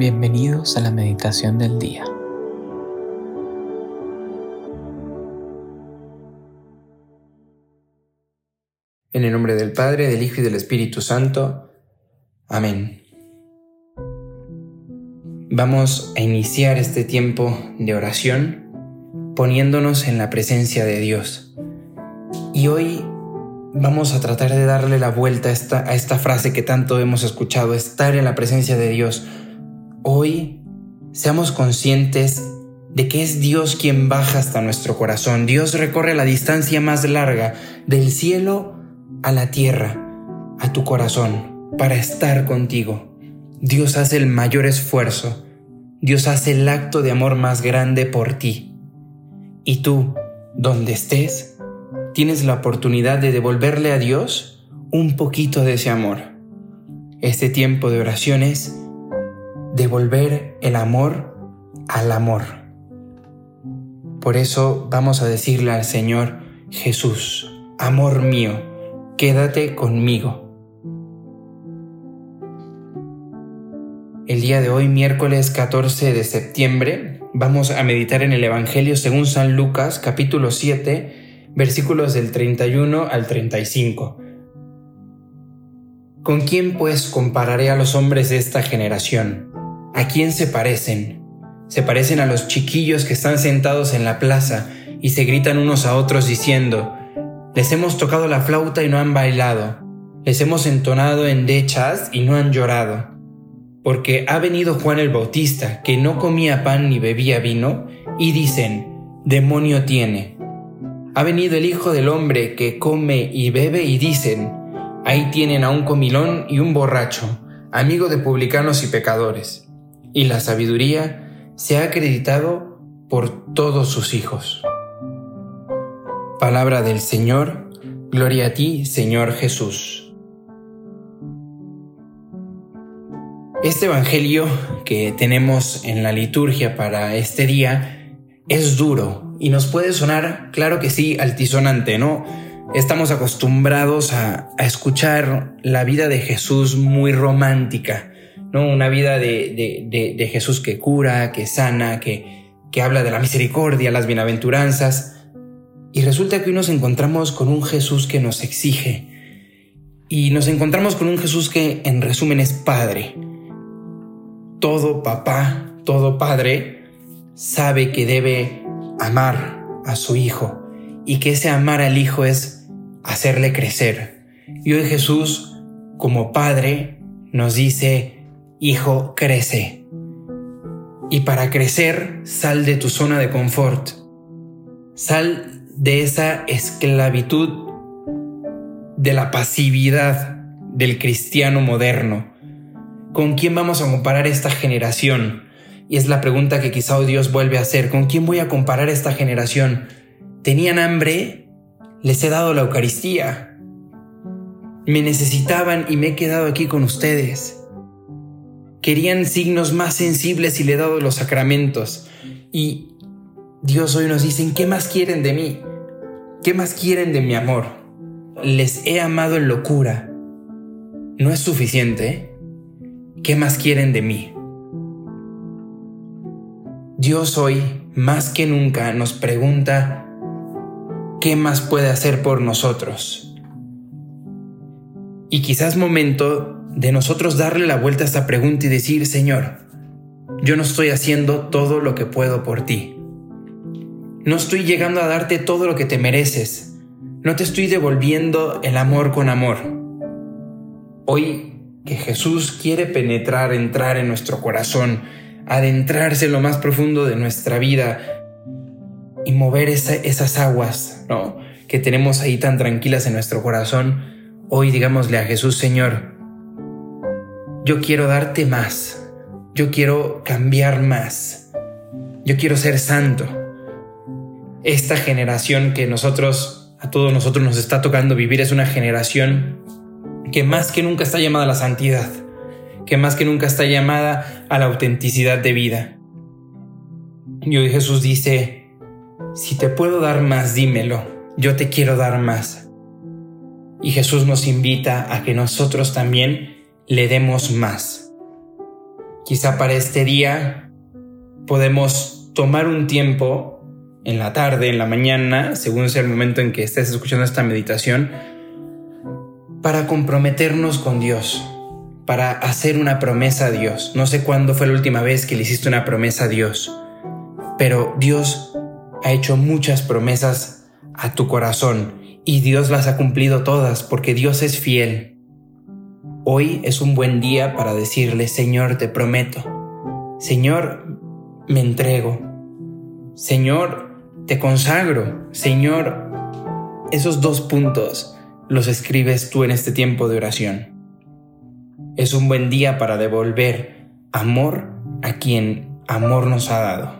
Bienvenidos a la meditación del día. En el nombre del Padre, del Hijo y del Espíritu Santo. Amén. Vamos a iniciar este tiempo de oración poniéndonos en la presencia de Dios. Y hoy vamos a tratar de darle la vuelta a esta, a esta frase que tanto hemos escuchado, estar en la presencia de Dios hoy seamos conscientes de que es Dios quien baja hasta nuestro corazón. Dios recorre la distancia más larga del cielo a la tierra, a tu corazón, para estar contigo. Dios hace el mayor esfuerzo. Dios hace el acto de amor más grande por ti. Y tú, donde estés, tienes la oportunidad de devolverle a Dios un poquito de ese amor. Este tiempo de oraciones devolver el amor al amor. Por eso vamos a decirle al Señor Jesús, amor mío, quédate conmigo. El día de hoy, miércoles 14 de septiembre, vamos a meditar en el Evangelio según San Lucas, capítulo 7, versículos del 31 al 35. ¿Con quién pues compararé a los hombres de esta generación? ¿A quién se parecen? Se parecen a los chiquillos que están sentados en la plaza y se gritan unos a otros diciendo, les hemos tocado la flauta y no han bailado, les hemos entonado endechas y no han llorado. Porque ha venido Juan el Bautista, que no comía pan ni bebía vino, y dicen, demonio tiene. Ha venido el Hijo del Hombre, que come y bebe, y dicen, ahí tienen a un comilón y un borracho, amigo de publicanos y pecadores y la sabiduría se ha acreditado por todos sus hijos. Palabra del Señor, gloria a ti, Señor Jesús. Este Evangelio que tenemos en la liturgia para este día es duro y nos puede sonar, claro que sí, altisonante, ¿no? Estamos acostumbrados a, a escuchar la vida de Jesús muy romántica, ¿no? Una vida de, Jesús que cura, que sana, que, que habla de la misericordia, las bienaventuranzas. Y resulta que hoy nos encontramos con un Jesús que nos exige. Y nos encontramos con un Jesús que en resumen es Padre. Todo papá, todo padre sabe que debe amar a su hijo y que ese amar al hijo es hacerle crecer. Y hoy Jesús, como padre, nos dice, Hijo, crece. Y para crecer, sal de tu zona de confort. Sal de esa esclavitud, de la pasividad del cristiano moderno. ¿Con quién vamos a comparar esta generación? Y es la pregunta que quizá Dios vuelve a hacer. ¿Con quién voy a comparar esta generación? ¿Tenían hambre? Les he dado la Eucaristía. Me necesitaban y me he quedado aquí con ustedes. Querían signos más sensibles y le he dado los sacramentos. Y Dios hoy nos dice, ¿qué más quieren de mí? ¿Qué más quieren de mi amor? Les he amado en locura. ¿No es suficiente? ¿Qué más quieren de mí? Dios hoy, más que nunca, nos pregunta, ¿qué más puede hacer por nosotros? Y quizás momento de nosotros darle la vuelta a esta pregunta y decir, Señor, yo no estoy haciendo todo lo que puedo por ti. No estoy llegando a darte todo lo que te mereces. No te estoy devolviendo el amor con amor. Hoy que Jesús quiere penetrar, entrar en nuestro corazón, adentrarse en lo más profundo de nuestra vida y mover esas aguas ¿no? que tenemos ahí tan tranquilas en nuestro corazón, hoy digámosle a Jesús, Señor, yo quiero darte más, yo quiero cambiar más, yo quiero ser santo. Esta generación que nosotros, a todos nosotros nos está tocando vivir es una generación que más que nunca está llamada a la santidad, que más que nunca está llamada a la autenticidad de vida. Y hoy Jesús dice, si te puedo dar más, dímelo, yo te quiero dar más. Y Jesús nos invita a que nosotros también le demos más. Quizá para este día podemos tomar un tiempo en la tarde, en la mañana, según sea el momento en que estés escuchando esta meditación, para comprometernos con Dios, para hacer una promesa a Dios. No sé cuándo fue la última vez que le hiciste una promesa a Dios, pero Dios ha hecho muchas promesas a tu corazón y Dios las ha cumplido todas porque Dios es fiel. Hoy es un buen día para decirle, Señor, te prometo. Señor, me entrego. Señor, te consagro. Señor, esos dos puntos los escribes tú en este tiempo de oración. Es un buen día para devolver amor a quien amor nos ha dado.